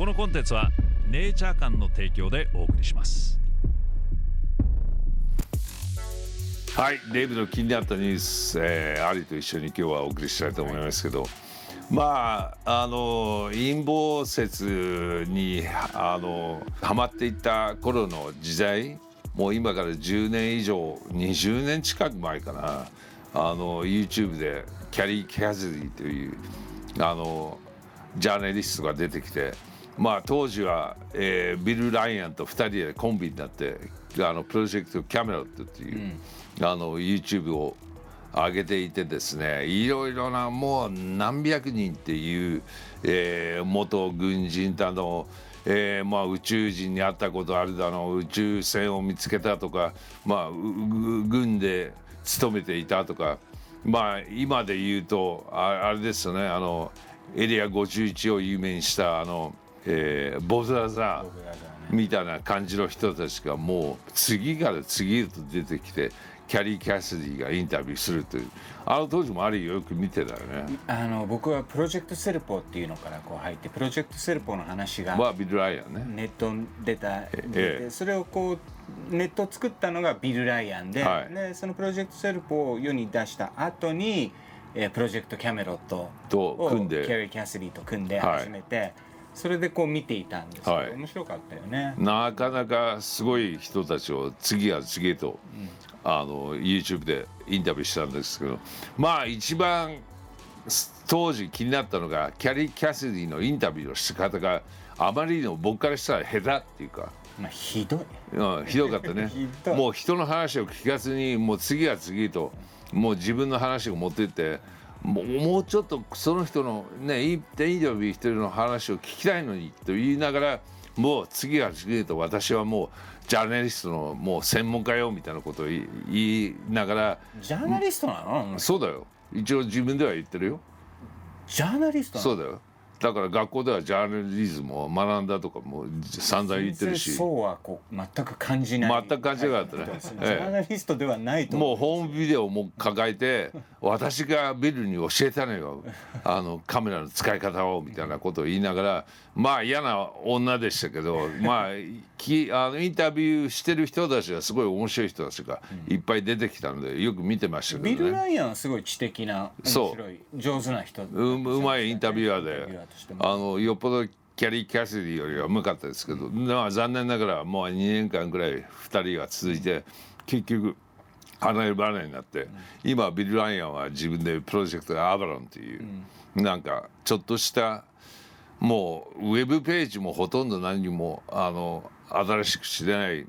このコンテンツはネイチャー館の提供でお送りします。はい、デイブの気になったニュース、えー、アリと一緒に今日はお送りしたいと思いますけど、まああの陰謀説にあのハマっていった頃の時代もう今から10年以上20年近く前かな。あの YouTube でキャリー・キャズリーというあのジャーナリストが出てきてまあ当時は、えー、ビル・ライアンと2人でコンビになってあのプロジェクト・キャメロットっていう、うん、あの YouTube を上げていてですねいろいろなもう何百人っていう、えー、元軍人との、えーまあ、宇宙人に会ったことあるだの宇宙船を見つけたとか、まあ、軍で勤めていたとかまあ今で言うとああれですよねあのエリア51を有名にしたあの、えー、ボザザみたいな感じの人たちがもう次から次へと出てきてキャリー・キャシディがインタビューするという。あの当時もありよく見てたよね。あの僕はプロジェクトセルポっていうのからこう入ってプロジェクトセルポの話がまあビル・ライアンね。ネットに出た、ええ、それをこうネットを作ったのがビル・ライアンではい、でそのプロジェクトセルポを世に出した後にえー、プロジェクトキャメロットと組んで。キャリー・キャスリーと組んで始めて、はい、それでこう見ていたんですけど、はい、面白かったよね。なかなかすごい人たちを次は次へと、うん、あの YouTube でインタビューしたんですけどまあ一番当時気になったのがキャリー・キャスリーのインタビューの仕方があまりにも僕からしたら下手っていうか。まあ、ひどい、うん、ひどかったね。もう人の話を聞かずにもう次は次ともう自分の話を持ってってもうもうちょっとその人のねインタビューしてるの話を聞きたいのにと言いながらもう次は次へと私はもうジャーナリストのもう専門家よみたいなことを言いながらジャーナリストなの？そうだよ。一応自分では言ってるよ。ジャーナリストそうだよ。だから学校ではジャーナリズムを学んだとかも散々言ってるし。そうはこう全く感じない。全く感じなかったね、ジャーナリストではないともう。ホームビデオも抱えて私がビルに教えたのよ。あのカメラの使い方をみたいなことを言いながらまあ嫌な女でしたけど まあきあのインタビューしてる人たちがすごい面白い人たちがいっぱい出てきたのでよく見てましたけど、ね、ビル・ライアンはすごい知的な面白い上手な人ううまいインタビュアーで。あのよっぽどキャリー・キャシディよりはうまかったですけど、まあ、残念ながらもう2年間ぐらい2人が続いて結局離れ離れになって、今ビル・ライアンは自分でプロジェクトアバロンっていう、なんかちょっとしたもうウェブページもほとんど何もあの新しくしてない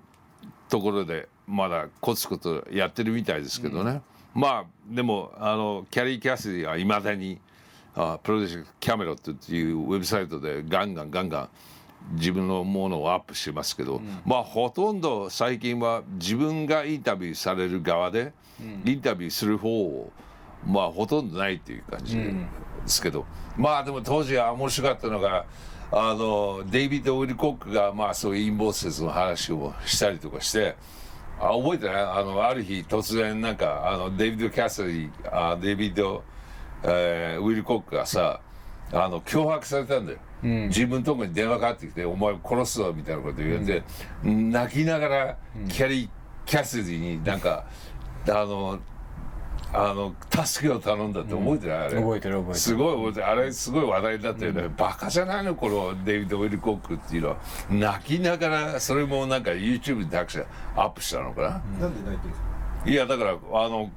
ところでまだコツコツやってるみたいですけどね、うん、まあでもあのキャリー・キャシディはいまだにあプロジェクトキャメロットっていうウェブサイトでガンガンガンガン自分のものをアップしてますけど、うん、まあほとんど最近は自分がインタビューされる側で、うん、インタビューする方をまあほとんどないっていう感じですけど、うん、まあでも当時は面白かったのがあのデイビッド・ウィル・コックがまあそういう陰謀説の話をしたりとかしてあ覚えてない？あのある日突然なんかあのデイビッド・キャサリーあデイビッド、えー、ウィル・コックがさあの脅迫されたんだよ。うん、自分のとこに電話かかってきて「お前殺すぞ」みたいなこと言われて、うん、泣きながらキャリー・キャシディになんかあのあの助けを頼んだって覚えてない、あれ。覚えてる覚えてる。すごい覚えてる。あれすごい話題になったよね、うん、バカじゃないの？このデイビッド・ウィル・コックっていうのは。泣きながらそれもなんか YouTube にアップしたのかな、うん、なんで泣いてるんですか？いやだからあの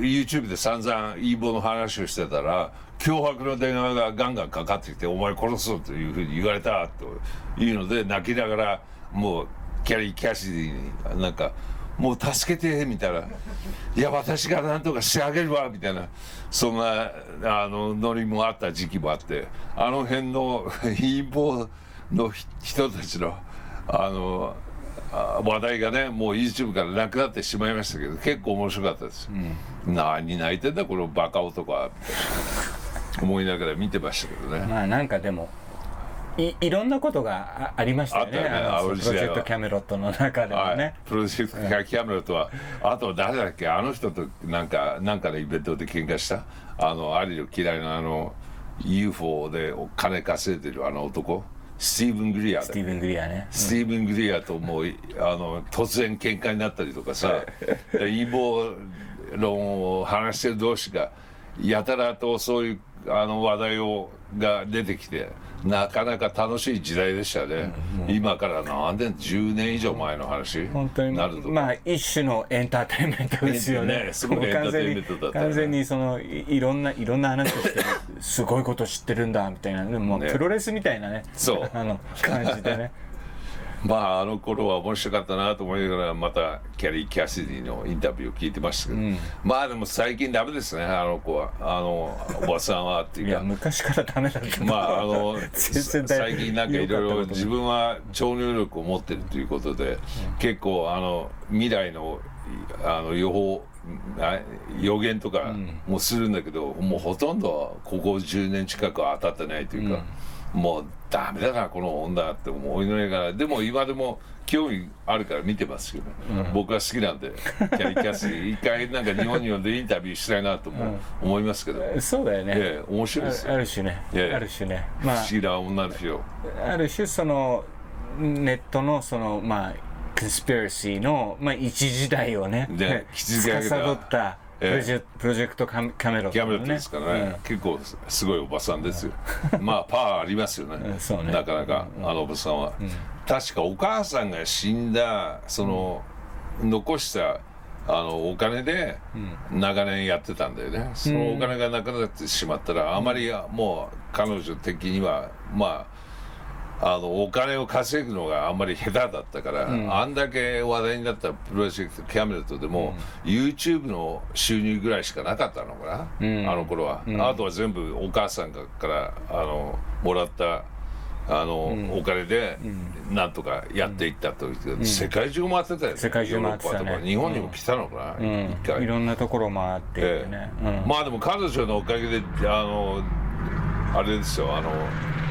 YouTube で散々イーボの話をしてたら脅迫の電話がガンガンかかってきて「お前殺すぞ」というふうに言われたというので泣きながらもうキャリー・キャシディになんかもう助けてみたいな「いや私が何とかしてあげるわ」みたいな。そんなあのノリもあった時期もあってあの辺の陰謀の人たちのあの話題がねもう YouTube からなくなってしまいましたけど結構面白かったです、うん、何泣いてんだこのバカ男は思いながら見てましたけどね。まあなんかでもいいろんなことがありましたよね、ね、プロジェクトキャメロットの中でもね、はい、プロジェクトキャメロットはあと誰だっけあの人となんかなんかのイベントで喧嘩した？あのアリの嫌いなあの UFO で金稼いでるあの男スティーブン・グリアスティーブン・グリアね。スティーブン・グリアともうあの突然喧嘩になったりとかさ。陰謀論を話してる同士がやたらとそういうあの話題をが出てきてなかなか楽しい時代でしたね、うん、今から何年10年以上前の話本当に。なると。まあ一種のエンターテインメントですよね。ねすごいエンターテインメントだった、ね、完全にそのいろんないろんな話をしてすごいこと知ってるんだみたいな、ね、もうプロレスみたいなね。そう。あの感じでねまああの頃は面白かったなと思いながらまたキャリー・キャシディのインタビューを聞いてましたけど、うん、まあでも最近ダメですね。あの子は。あのおばさんはっていうか。いや昔からダメだったまああの最近なんかいろいろ自分は超能力を持ってるということで、うん、結構あの未来のあの予報予言とかもするんだけど、うん、もうほとんどここ10年近く当たってないというか。もうダメだなこの女って思いなが。らでも今でも興味あるから見てますよね、うん、僕は好きなんでキャリキャス一回なんか日本に呼んでインタビューしたいなとも思いますけど、うん、そうだよね、ええ、面白いですよ。ある種ね、え、ある種ね、まあ、不思議な女ですよある種そのネットのそのまあコンスピラシーの、まあ、一時代をねね 司ったプロジェプロジェクトカメキャメロットですからね、うん、結構すごいおばさんですよ、まあパワーありますよね。ね、なかなか、あのおばさんは、確かお母さんが死んだその、残したあのお金で長年やってたんだよね、そのお金がなくなってしまったらあまりもう彼女的にはまああのお金を稼ぐのがあんまり下手だったから、うん、あんだけ話題になったプロジェクトキャメルトでも、うん、YouTube の収入ぐらいしかなかったのかな、うん、あの頃は、あとは全部お母さんからあのもらったあの、お金でなんとかやっていったという、世界中回ってたよね世界中回ってたね。日本にも来たのかな、一回。いろんなところ回ってね、えまあでも彼女のおかげであのあれですよあの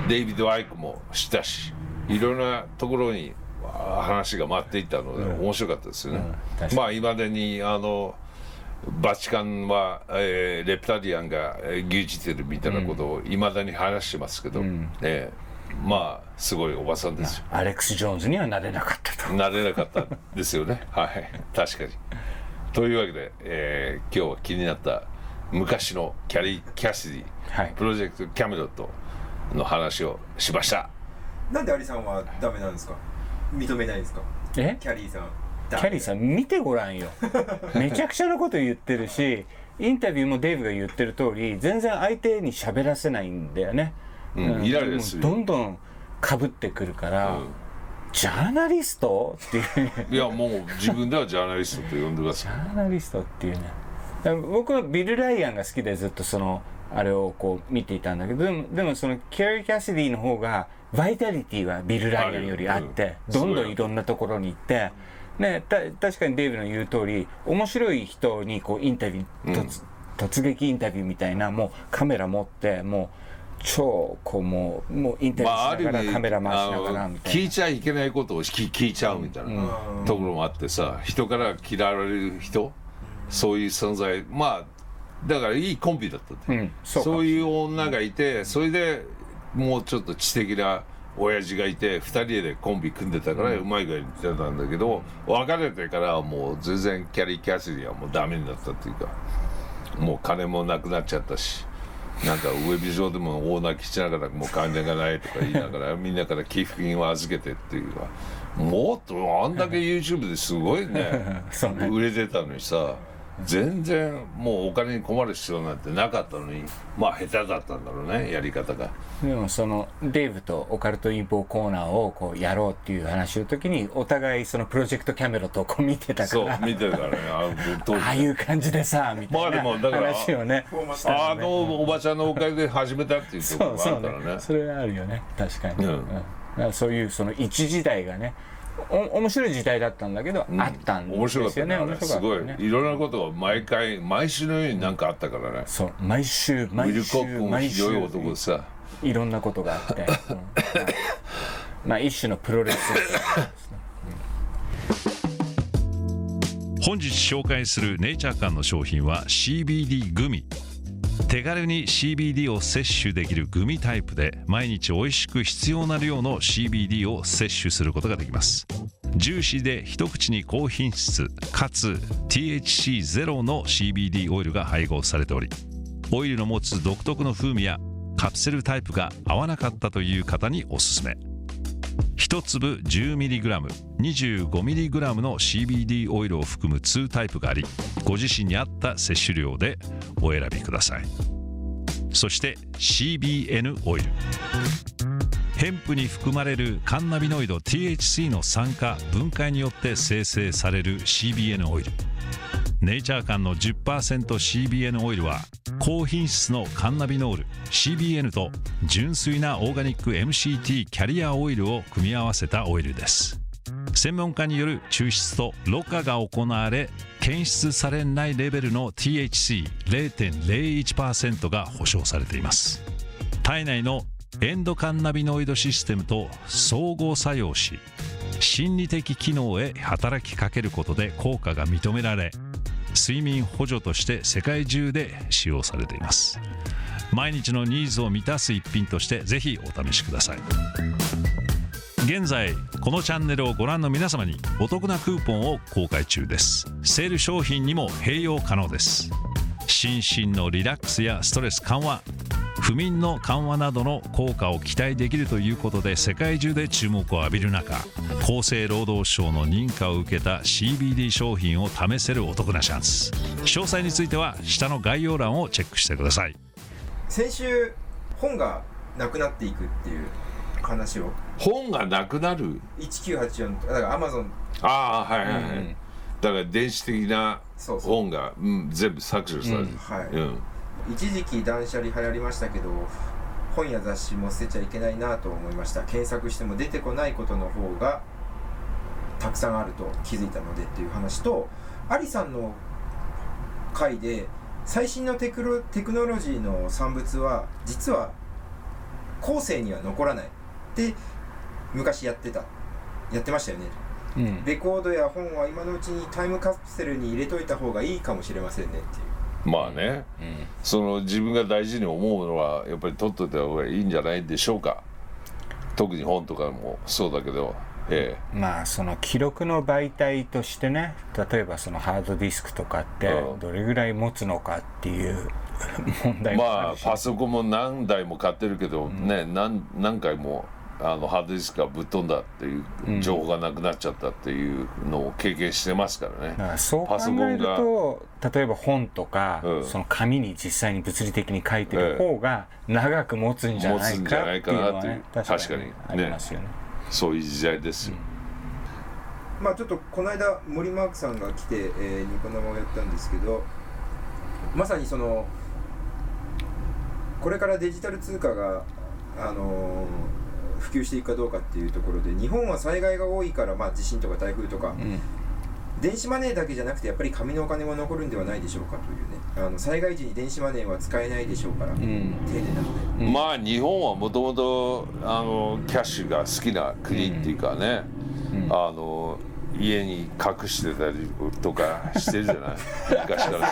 デイビッド・アイクもしたしいろんなところに話が回っていったので、面白かったですよね。うんうん、まあいまだにあのバチカンは、えー、レプタリアンが牛耳ってるみたいなことをいまだに話してますけど、うん、えー、まあすごいおばさんですよ。アレックス・ジョーンズにはなれなかったと。なれなかったですよね。はい確かに。というわけで、えー、今日は気になった昔のキャリー・キャシディ、はい、プロジェクト・キャメロットの話をしました。なんでアリさんはダメなんですか？認めないんですか？え？キャリーさん。キャリーさん見てごらんよ。めちゃくちゃなこと言ってるしインタビューもデイブが言ってる通り全然相手に喋らせないんだよね、うん、イライラするどんどんかぶってくるから、うん、ジャーナリストっていういやもう自分ではジャーナリストと呼んでくださいジャーナリストっていうね。僕はビル・ライアンが好きでずっとそのあれをこう見ていたんだけどでもでもそのキャリー・キャシディの方がバイタリティはビル・ライアンよりあって、どんどんいろんなところに行って。ね、た確かにデイブの言う通り面白い人にこうインタビュー、突突撃インタビューみたいなもうカメラ持ってもう超こうもうもうインタビューしながらカメラ回しながらみたいな、聞いちゃいけないことを聞聞いちゃうみたいなところもあってさ人から嫌われる人？そういう存在。まあだからいいコンビだったって、う。ん、そうそういう女がいてそれでもうちょっと知的な親父がいて2人でコンビ組んでたからうまい具合に言ってたんだけど別れてからもう全然キャリー・キャシディはもうダメになったっていうかもう金もなくなっちゃったしなんかウェブ上でも大泣きしながらもう金がないとか言いながら みんなから寄付金を預けてっていうかもっとあんだけ YouTube で すごいねね、売れてたのにさ。全然もうお金に困る必要なんてなかったのにまあ下手だったんだろうねやり方が。でもそのデーブとオカルト陰謀コーナーをこうやろうっていう話の時にお互いそのプロジェクトキャメロットをこう見てたから。そう見てたからね。ああいう感じでさみたいな話をね。あのおばちゃんのおかげで始めたっていうところがあるからね。それはあるよね。確かに、うん。うん、そういうその一時代がねお面白い時代だったんだけど、うん、あったんですよね。面白かった、ね、すごい。いろんなことが毎回毎週のように何かあったからね。そう。毎週毎週毎週ひどい男でさ。いろんなことがあって、うん、まあ一種のプロレス本日紹介するネイチャー館の商品は CBD グミ手軽に CBD を摂取できるグミタイプで毎日美味しく必要な量の CBD を摂取することができます。ジューシーで一口に高品質かつ THC ゼロの CBD オイルが配合されておりオイルの持つ独特の風味やカプセルタイプが合わなかったという方におすすめ。1粒 10mg25mg の CBD オイルを含む2タイプがありご自身に合った摂取量でお選びください。そして CBN オイル。ヘンプに含まれるカンナビノイド THC の酸化分解によって生成される CBN オイル。ネイチャー間の 10%CBN オイルは高品質のカンナビノール CBN と純粋なオーガニック MCT キャリアオイルを組み合わせたオイルです。専門家による抽出とろ過が行われ検出されないレベルの THC0.01% が保証されています。体内のエンドカンナビノイドシステムと相互作用し心理的機能へ働きかけることで効果が認められ睡眠補助として世界中で使用されています。毎日のニーズを満たす一品としてぜひお試しください。現在このチャンネルをご覧の皆様にお得なクーポンを公開中です。セール商品にも併用可能です。心身のリラックスやストレス緩和不眠の緩和などの効果を期待できるということで世界中で注目を浴びる中厚生労働省の認可を受けた CBD 商品を試せるお得なチャンス。詳細については下の概要欄をチェックしてください。先週本がなくなっていくっていう話を本がなくなる？1984だからアマゾン。ああはいはいはい、うんだから電子的なそうそう。本がうん、全部削除される、うん。はい、うん。一時期断捨離流行りましたけど本や雑誌も捨てちゃいけないなと思いました。検索しても出てこないことの方がたくさんあると気づいたのでっていう話とアリさんの回で最新のテクロテクノロジーの産物は実は後世には残らない。って昔やってた。やってましたよね。うん。レコードや本は今のうちにタイムカプセルに入れといた方がいいかもしれませんねっていう。まあね。その自分が大事に思うのはやっぱり取っといた方がいいんじゃないでしょうか。特に本とかもそうだけど。えまあその記録の媒体としてね例えばそのハードディスクとかってうん。どれぐらい持つのかっていう 問え題もあるし、まあパソコンも何台も買ってるけど、ね何何回もあのハードディスクがぶっ飛んだっていう情報がなくなっちゃったっていうのを経験してますからね、だからそう考パソコンが。えると例えば本とか、うん。その紙に実際に物理的に書いてる方が長く持つんじゃないかっていうのはね確かに。ねありますよね。そういう時代ですよ、まあちょっとこの間森マークさんが来て、えーニコ生をやったんですけどまさにそのこれからデジタル通貨が、あのー普及していくかどうかっていうところで日本は災害が多いから、まあ、地震とか台風とか、うん。電子マネーだけじゃなくてやっぱり紙のお金も残るんではないでしょうかというね。あの災害時に電子マネーは使えないでしょうから、ん。丁寧なので。うんまあ日本はもともとあのキャッシュが好きな国っていうかね、うん。あの家に隠してたりとかしてるじゃない？昔から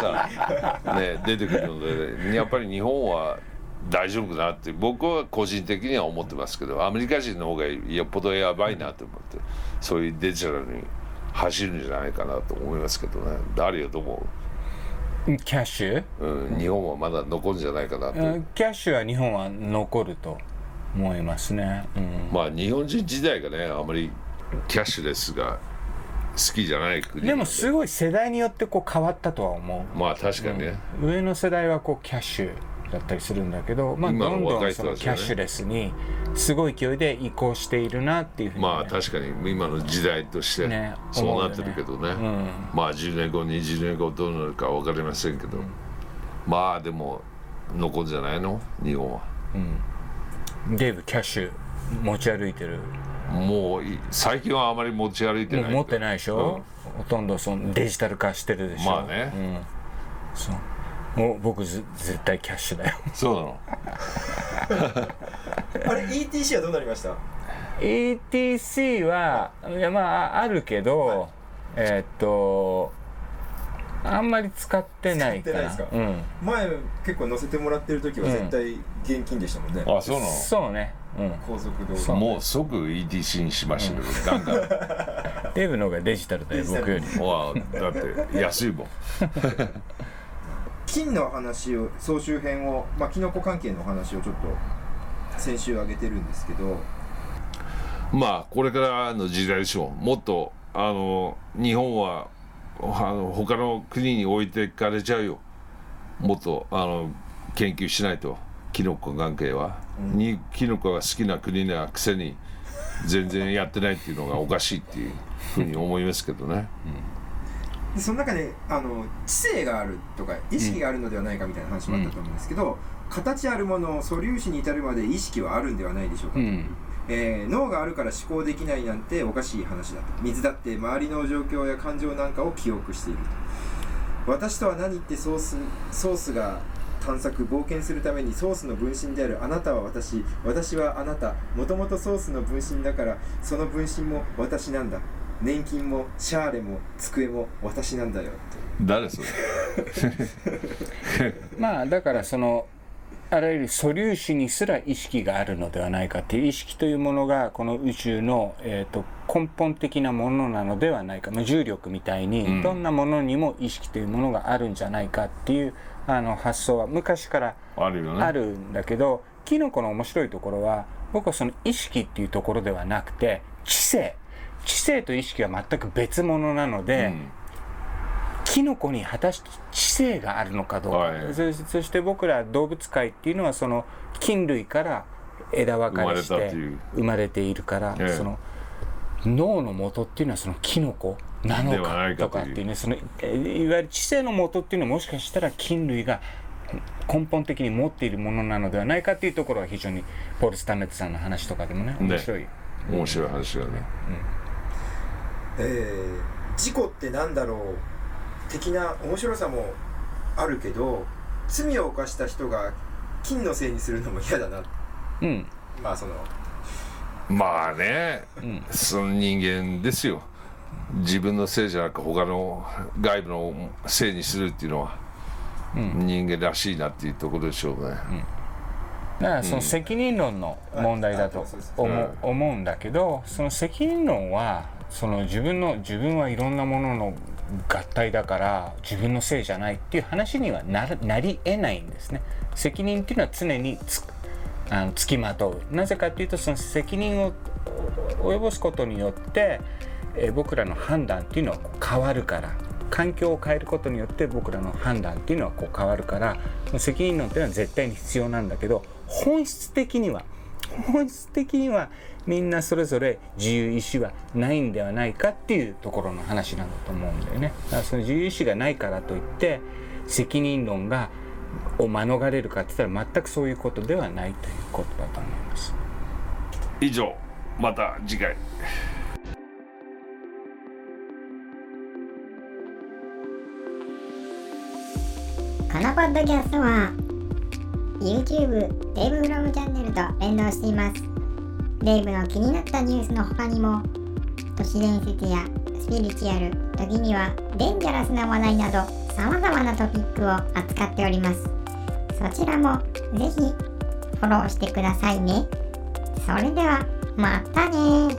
さ、ね、出てくるのでやっぱり日本は大丈夫かなって僕は個人的には思ってますけどアメリカ人の方がよっぽどやばいなと思ってそういうデジタルに走るんじゃないかなと思いますけどね。誰よと思キャッシュ、う、うん、日本はまだ残るんじゃないかなと。うんキャッシュは日本は残ると思いますね。うん。まあ日本人自体がねあまりキャッシュレスが好きじゃない国で。もすごい世代によってこう変わったとは思う。まあ確かにね、上の世代はこうキャッシュだったりするんだけど、まあ、どんどんそのキャッシュレスにすごい勢いで移行しているなっていうふうにね、まあ確かに今の時代としてねそうなってるけどね。思うよね。まあ10年後20年後どうなるか分かりませんけど、まあでも残るんじゃないの？日本は。デーブキャッシュ持ち歩いてる。もうい最近はあまり持ち歩いてない持ってないでしょ、ほとんどそのデジタル化してるでしょ？まあね。うん、そうもう僕ず絶対キャッシュだよ。そうなの？あれ ETC はどうなりました？ETC はいやまああるけど、えーっとあんまり使ってないか使ってないですか？うん。前結構乗せてもらってる時は絶対現金でしたもんね、あそうなそうね。うん。高速道路もう即 ETC にしましたけど、ガンガン。デーブの方がデジタルだよ僕よりわあだって安いもん 金の話を総集編をまあキノコ関係の話をちょっと先週挙げてるんですけど。まあこれからの時代でしょう。もっとあの日本はあの他の国に置いてかれちゃうよ。もっとあの研究しないと。キノコ関係は、にキノコが好きな国なくせに全然やってないっていうのがおかしいっていうふうに思いますけどねでその中であの知性があるとか意識があるのではないかみたいな話もあったと思うんですけど、形あるものを素粒子に至るまで意識はあるんではないでしょうかと、うん。えー脳があるから思考できないなんておかしい話だと。水だって周りの状況や感情なんかを記憶していると。私とは何ってソースソースが探索冒険するためにソースの分身であるあなたは私私はあなた。もともとソースの分身だからその分身も私なんだ年金もシャーレも机も私なんだよ誰それ？まあだからそのあらゆる素粒子にすら意識があるのではないかっていう意識というものがこの宇宙の、えー、と根本的なものなのではないか、まあ、重力みたいにどんなものにも意識というものがあるんじゃないかっていうあの発想は昔からあるよね。あるんだけどキノコの面白いところは僕はその意識っていうところではなくて知性知性と意識は全く別物なので、うん。キノコに果たして知性があるのかどうか、はい。そそして僕ら動物界っていうのはその菌類から枝分かれして生まれているから、ええ。その脳の元っていうのはそのキノコなのかとかっていうねそのえいわゆる知性の元っていうのはもしかしたら菌類が根本的に持っているものなのではないかっていうところは非常にポール・スタンレットさんの話とかでもね面白い。面白い話だねえー事故ってなんだろう的な面白さもあるけど罪を犯した人が金のせいにするのも嫌だな。うん。まあその。まあね、ん。その人間ですよ。自分のせいじゃなく他の外部のせいにするっていうのは、人間らしいなっていうところでしょうね、だからその責任論の問題だと思ううん思うんだけどその責任論はその自分の自分はいろんなものの合体だから自分のせいじゃないっていう話にはなりえないんですね。責任っていうのは常につあのつきまとう。なぜかっていうとその責任を及ぼすことによって、え僕らの判断っていうのはう変わるから。環境を変えることによって僕らの判断っていうのはこう変わるから。責任論っていうのは絶対に必要なんだけど本質的には本質的にはみんなそれぞれ自由意志はないんではないかっていうところの話なんだと思うんだよね。だからその自由意志がないからといって責任論がを免れるかって言ったら全くそういうことではないということだと思います。以上また次回このポッドキャストは YouTube デイブフロムチャンネルと連動しています。デイブの気になったニュースの他にも都市伝説やスピリチュアル時にはデンジャラスな話題など様々なトピックを扱っております。そちらもぜひフォローしてくださいね。それではまたね